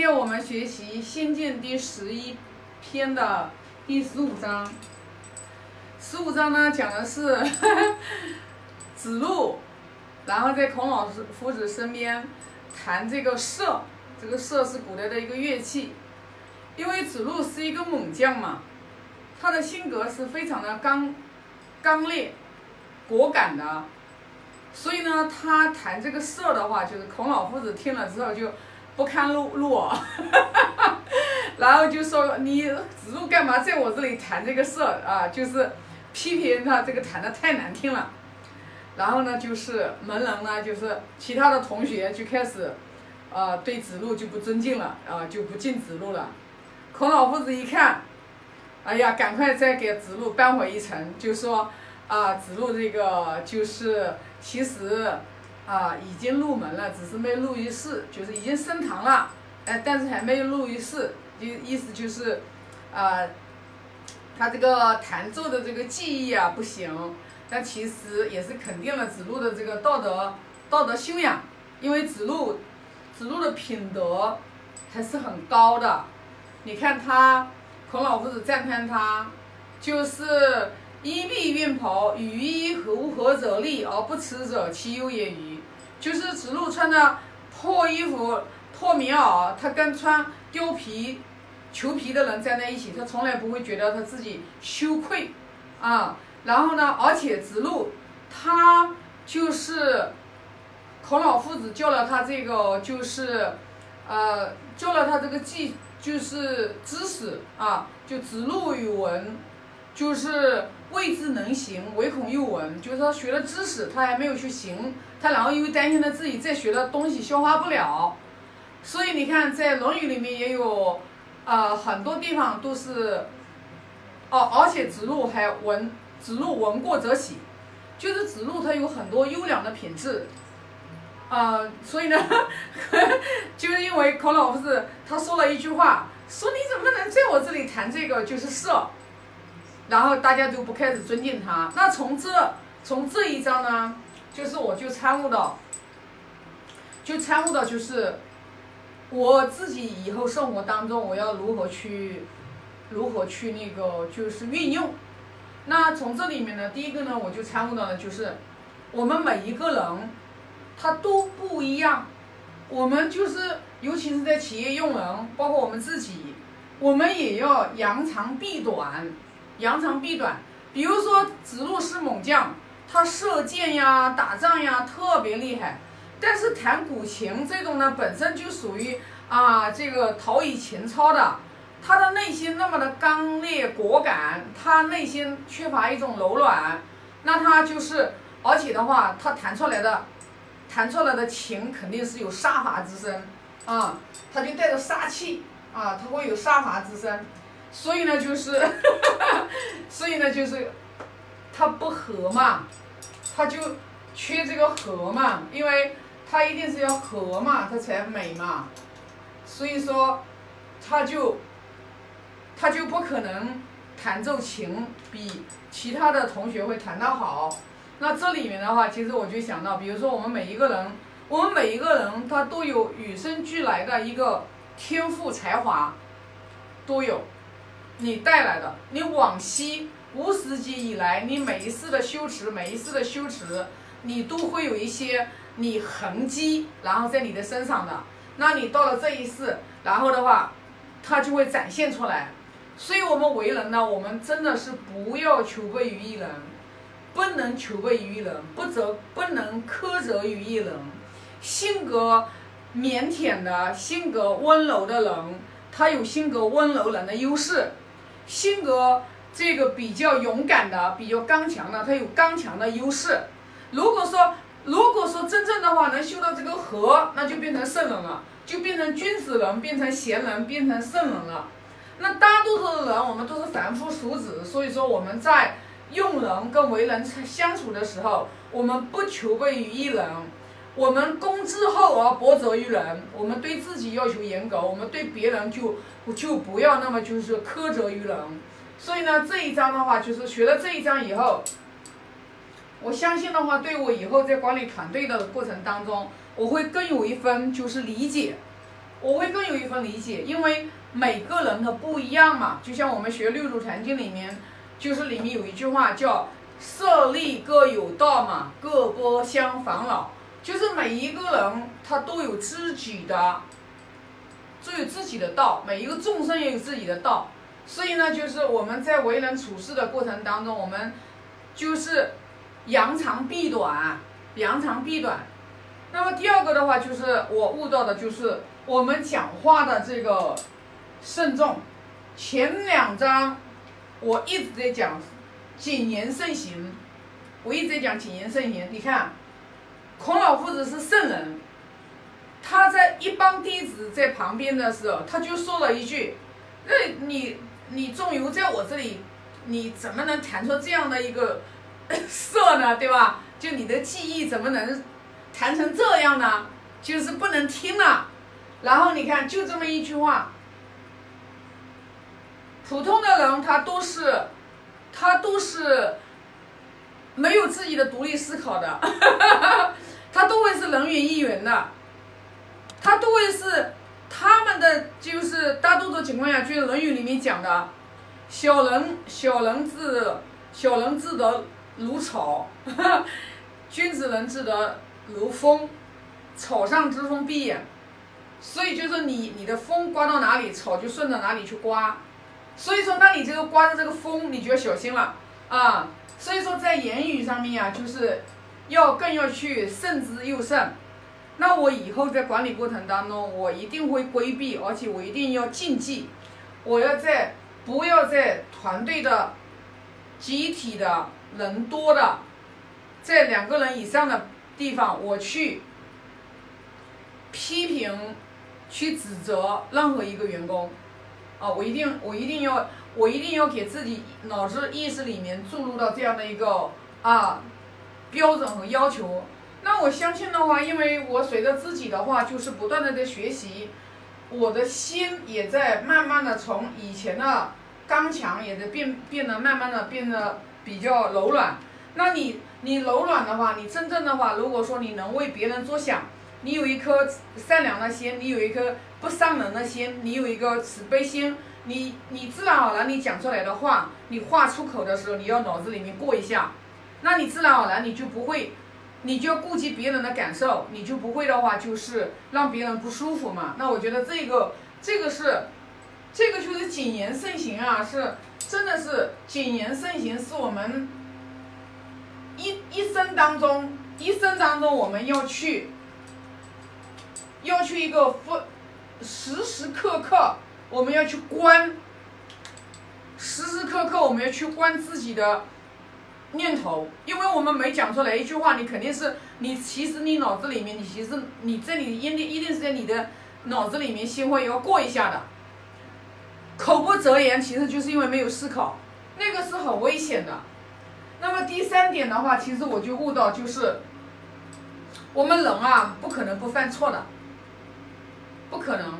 今天我们学习《仙剑》第十一篇的第十五章。十五章呢，讲的是 子路，然后在孔老师夫子身边弹这个瑟，这个瑟是古代的一个乐器。因为子路是一个猛将嘛，他的性格是非常的刚刚烈、果敢的，所以呢，他弹这个瑟的话，就是孔老夫子听了之后就。不堪入入耳，然后就说你子路干嘛在我这里谈这个瑟啊？就是批评他这个谈的太难听了。然后呢，就是门人呢，就是其他的同学就开始，呃，对子路就不尊敬了啊，就不敬子路了。孔老夫子一看，哎呀，赶快再给子路扳回一城，就说啊，子路这个就是其实。啊，已经入门了，只是没入于世，就是已经升堂了，哎，但是还没有入于世，就意思就是，啊，他这个弹奏的这个技艺啊不行，但其实也是肯定了子路的这个道德道德修养，因为子路子路的品德还是很高的，你看他孔老夫子赞叹他，就是衣蔽运袍，与衣无合者立而不耻者，其有也与？就是子路穿的破衣服、破棉袄，他跟穿貂皮、裘皮的人站在一起，他从来不会觉得他自己羞愧啊。然后呢，而且子路他就是孔老夫子教了他这个，就是呃教了他这个技，就是知识啊，就子路语文，就是未知能行，唯恐又闻，就是他学了知识，他还没有去行。他然后因为担心他自己再学的东西消化不了，所以你看在《论语》里面也有，呃很多地方都是，哦而且子路还闻子路闻过则喜，就是子路他有很多优良的品质，啊所以呢，就是因为孔老夫子他说了一句话，说你怎么能在我这里谈这个就是色，然后大家就不开始尊敬他。那从这从这一章呢？就是我就参悟到，就参悟到就是我自己以后生活当中我要如何去，如何去那个就是运用。那从这里面呢，第一个呢，我就参悟到的就是我们每一个人他都不一样，我们就是尤其是在企业用人，包括我们自己，我们也要扬长避短，扬长避短。比如说子路是猛将。他射箭呀、打仗呀特别厉害，但是弹古琴这种呢，本身就属于啊这个陶冶情操的，他的内心那么的刚烈果敢，他内心缺乏一种柔软，那他就是，而且的话，他弹出来的，弹出来的琴肯定是有杀伐之声啊，他就带着杀气啊，他会有杀伐之声，所以呢就是，所以呢就是，他不和嘛。他就缺这个和嘛，因为他一定是要和嘛，他才美嘛，所以说他就他就不可能弹奏琴比其他的同学会弹得好。那这里面的话，其实我就想到，比如说我们每一个人，我们每一个人他都有与生俱来的一个天赋才华，都有你带来的，你往昔。无始劫以来，你每一次的修持，每一次的修持，你都会有一些你痕迹，然后在你的身上的。那你到了这一世，然后的话，它就会展现出来。所以，我们为人呢，我们真的是不要求备于一人，不能求备于一人，不责不能苛责于一人。性格腼腆的、性格温柔的人，他有性格温柔人的优势，性格。这个比较勇敢的，比较刚强的，他有刚强的优势。如果说，如果说真正的话能修到这个和，那就变成圣人了，就变成君子人，变成贤人，变成圣人了。那大多数的人，我们都是凡夫俗子，所以说我们在用人跟为人相处的时候，我们不求备于一人，我们公之厚而薄责于人。我们对自己要求严格，我们对别人就就不要那么就是苛责于人。所以呢，这一章的话，就是学了这一章以后，我相信的话，对我以后在管理团队的过程当中，我会更有一分就是理解，我会更有一份理解，因为每个人他不一样嘛。就像我们学六祖坛经里面，就是里面有一句话叫“舍利各有道”嘛，各不相烦恼。就是每一个人他都有自己的，都有自己的道，每一个众生也有自己的道。所以呢，就是我们在为人处事的过程当中，我们就是扬长避短，扬长避短。那么第二个的话，就是我悟到的，就是我们讲话的这个慎重。前两章我一直在讲谨言慎行，我一直在讲谨言慎行。你看，孔老夫子是圣人，他在一帮弟子在旁边的时候，他就说了一句：“那你你仲由在我这里，你怎么能弹出这样的一个色呢？对吧？就你的记忆怎么能？”弹成这样呢，就是不能听了。然后你看，就这么一句话，普通的人他都是，他都是没有自己的独立思考的，他都会是人云亦云的，他都会是他们的就是大多数情况下，就是《论语》里面讲的，小人小人自小人自得如草，君子人自得。如风，草上之风必偃，所以就是你你的风刮到哪里，草就顺着哪里去刮。所以说，那你这个刮的这个风，你就要小心了啊。所以说，在言语上面啊，就是要更要去慎之又慎。那我以后在管理过程当中，我一定会规避，而且我一定要禁忌，我要在不要在团队的集体的人多的，在两个人以上的。地方我去批评、去指责任何一个员工，啊，我一定我一定要我一定要给自己脑子意识里面注入到这样的一个啊标准和要求。那我相信的话，因为我随着自己的话就是不断的在学习，我的心也在慢慢的从以前的刚强也在变变得慢慢的变得比较柔软。那你？你柔软的话，你真正的话，如果说你能为别人着想，你有一颗善良的心，你有一颗不伤人的心，你有一个慈悲心，你你自然而然你讲出来的话，你话出口的时候，你要脑子里面过一下，那你自然而然你就不会，你就要顾及别人的感受，你就不会的话就是让别人不舒服嘛。那我觉得这个这个是，这个就是谨言慎行啊，是真的是谨言慎行是我们。一一生当中，一生当中，我们要去，要去一个分时时刻刻，我们要去观，时时刻刻我们要去观自己的念头，因为我们没讲出来一句话，你肯定是你其实你脑子里面，你其实你这里一定一定是在你的脑子里面先会要过一下的，口不择言，其实就是因为没有思考，那个是很危险的。那么第三点的话，其实我就悟到，就是我们人啊，不可能不犯错的，不可能。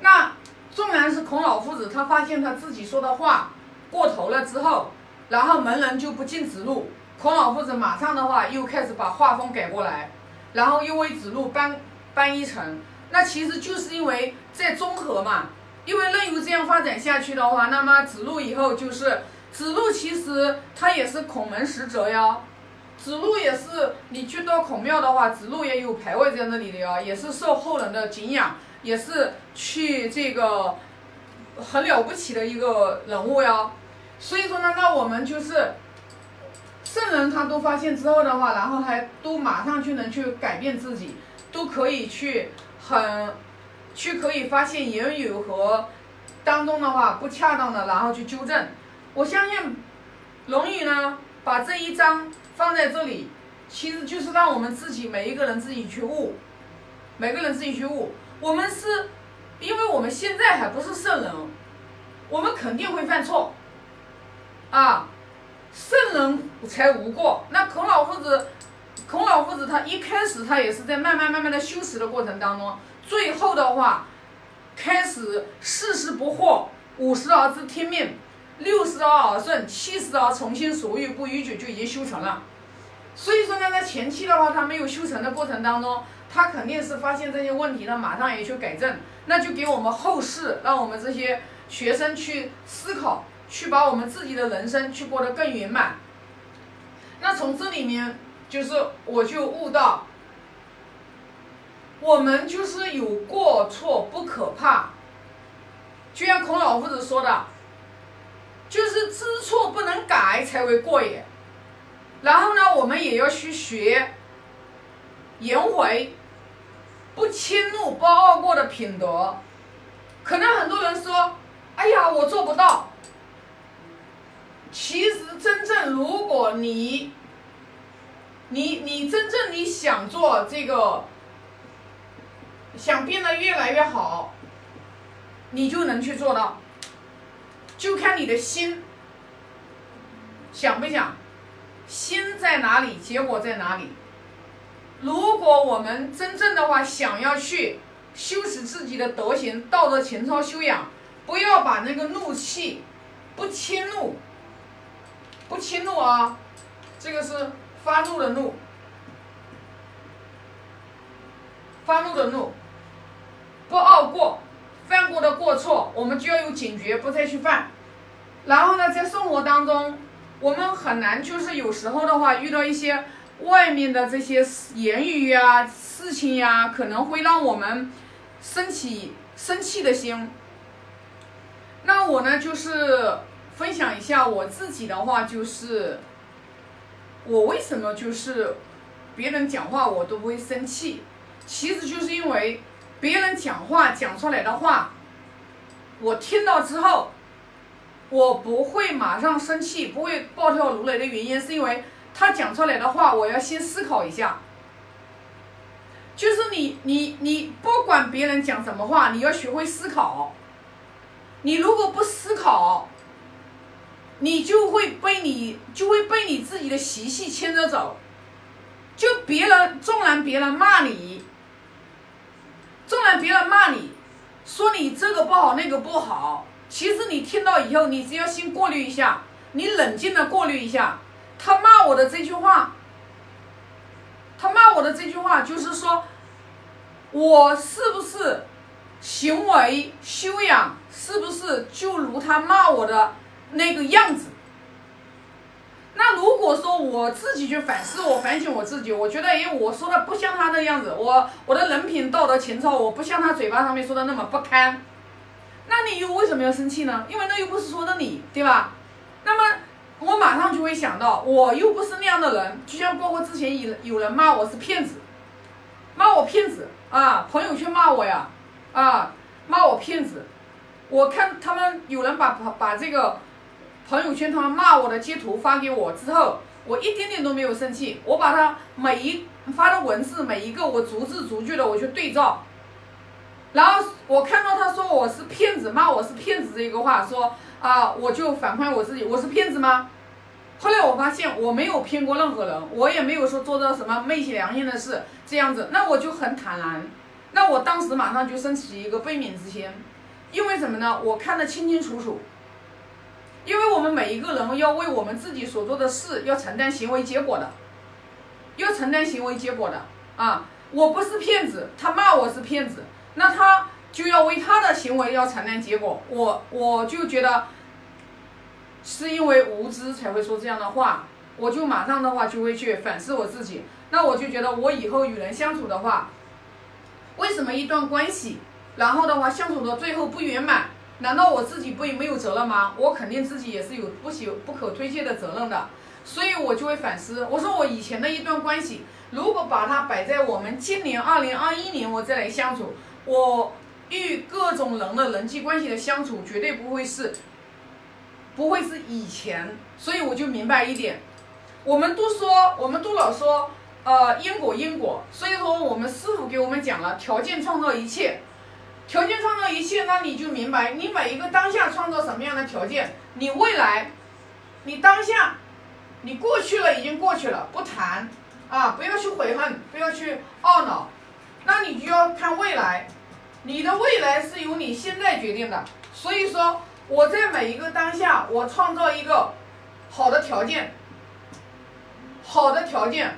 那纵然是孔老夫子，他发现他自己说的话过头了之后，然后门人就不进子路，孔老夫子马上的话又开始把画风改过来，然后又为子路搬搬一层。那其实就是因为在综合嘛，因为任由这样发展下去的话，那么子路以后就是。子路其实他也是孔门使者呀，子路也是你去到孔庙的话，子路也有牌位在那里的呀，也是受后人的敬仰，也是去这个很了不起的一个人物呀。所以说呢，那我们就是圣人，他都发现之后的话，然后还都马上就能去改变自己，都可以去很去可以发现言语和当中的话不恰当的，然后去纠正。我相信，《论语》呢，把这一章放在这里，其实就是让我们自己每一个人自己去悟，每个人自己去悟。我们是，因为我们现在还不是圣人，我们肯定会犯错，啊，圣人才无过。那孔老夫子，孔老夫子他一开始他也是在慢慢慢慢的修持的过程当中，最后的话，开始四十不惑，五十而知天命。六十而耳顺，七十而从心所欲不逾矩，就已经修成了。所以说呢，在前期的话，他没有修成的过程当中，他肯定是发现这些问题呢，马上也去改正，那就给我们后世，让我们这些学生去思考，去把我们自己的人生去过得更圆满。那从这里面，就是我就悟到，我们就是有过错不可怕，就像孔老夫子说的，就是知错不能改才为过也。然后呢，我们也要去学颜回。不迁怒、不傲过的品德，可能很多人说：“哎呀，我做不到。”其实，真正如果你，你你真正你想做这个，想变得越来越好，你就能去做到，就看你的心想不想，心在哪里，结果在哪里。如果我们真正的话想要去修持自己的德行、道德情操修养，不要把那个怒气不迁怒，不迁怒啊，这个是发怒的怒，发怒的怒，不傲过，犯过的过错，我们就要有警觉，不再去犯。然后呢，在生活当中，我们很难就是有时候的话遇到一些。外面的这些言语呀、事情呀，可能会让我们生起生气的心。那我呢，就是分享一下我自己的话，就是我为什么就是别人讲话我都不会生气，其实就是因为别人讲话讲出来的话，我听到之后，我不会马上生气，不会暴跳如雷的原因，是因为。他讲出来的话，我要先思考一下。就是你你你不管别人讲什么话，你要学会思考。你如果不思考，你就会被你就会被你自己的习气牵着走。就别人纵然别人骂你，纵然别人骂你，说你这个不好那个不好，其实你听到以后，你只要先过滤一下，你冷静的过滤一下。他骂我的这句话，他骂我的这句话就是说，我是不是行为修养是不是就如他骂我的那个样子？那如果说我自己去反思，我反省我自己，我觉得哎，我说的不像他的样子，我我的人品道德情操，我不像他嘴巴上面说的那么不堪，那你又为什么要生气呢？因为那又不是说的你，对吧？那么。我马上就会想到，我又不是那样的人，就像包括之前有有人骂我是骗子，骂我骗子啊，朋友圈骂我呀，啊，骂我骗子，我看他们有人把把这个朋友圈他骂我的截图发给我之后，我一点点都没有生气，我把他每一发的文字每一个我逐字逐句的我去对照，然后我看到他说我是骗子，骂我是骗子这一个话说。啊，我就反馈我自己，我是骗子吗？后来我发现我没有骗过任何人，我也没有说做到什么昧起良心的事，这样子，那我就很坦然。那我当时马上就升起一个悲悯之心，因为什么呢？我看得清清楚楚。因为我们每一个人要为我们自己所做的事要承担行为结果的，要承担行为结果的啊！我不是骗子，他骂我是骗子，那他。就要为他的行为要承担结果，我我就觉得是因为无知才会说这样的话，我就马上的话就会去反思我自己。那我就觉得我以后与人相处的话，为什么一段关系，然后的话相处到最后不圆满，难道我自己不也没有责任吗？我肯定自己也是有不喜不可推卸的责任的，所以我就会反思。我说我以前的一段关系，如果把它摆在我们今年二零二一年，我再来相处，我。与各种人的人际关系的相处，绝对不会是，不会是以前，所以我就明白一点，我们都说，我们都老说，呃，因果因果，所以说我们师傅给我们讲了，条件创造一切，条件创造一切，那你就明白，你每一个当下创造什么样的条件，你未来，你当下，你过去了已经过去了，不谈，啊，不要去悔恨，不要去懊恼，那你就要看未来。你的未来是由你现在决定的，所以说我在每一个当下，我创造一个好的条件，好的条件，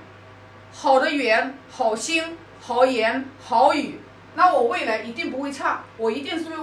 好的缘，好心，好言好语，那我未来一定不会差，我一定是会往。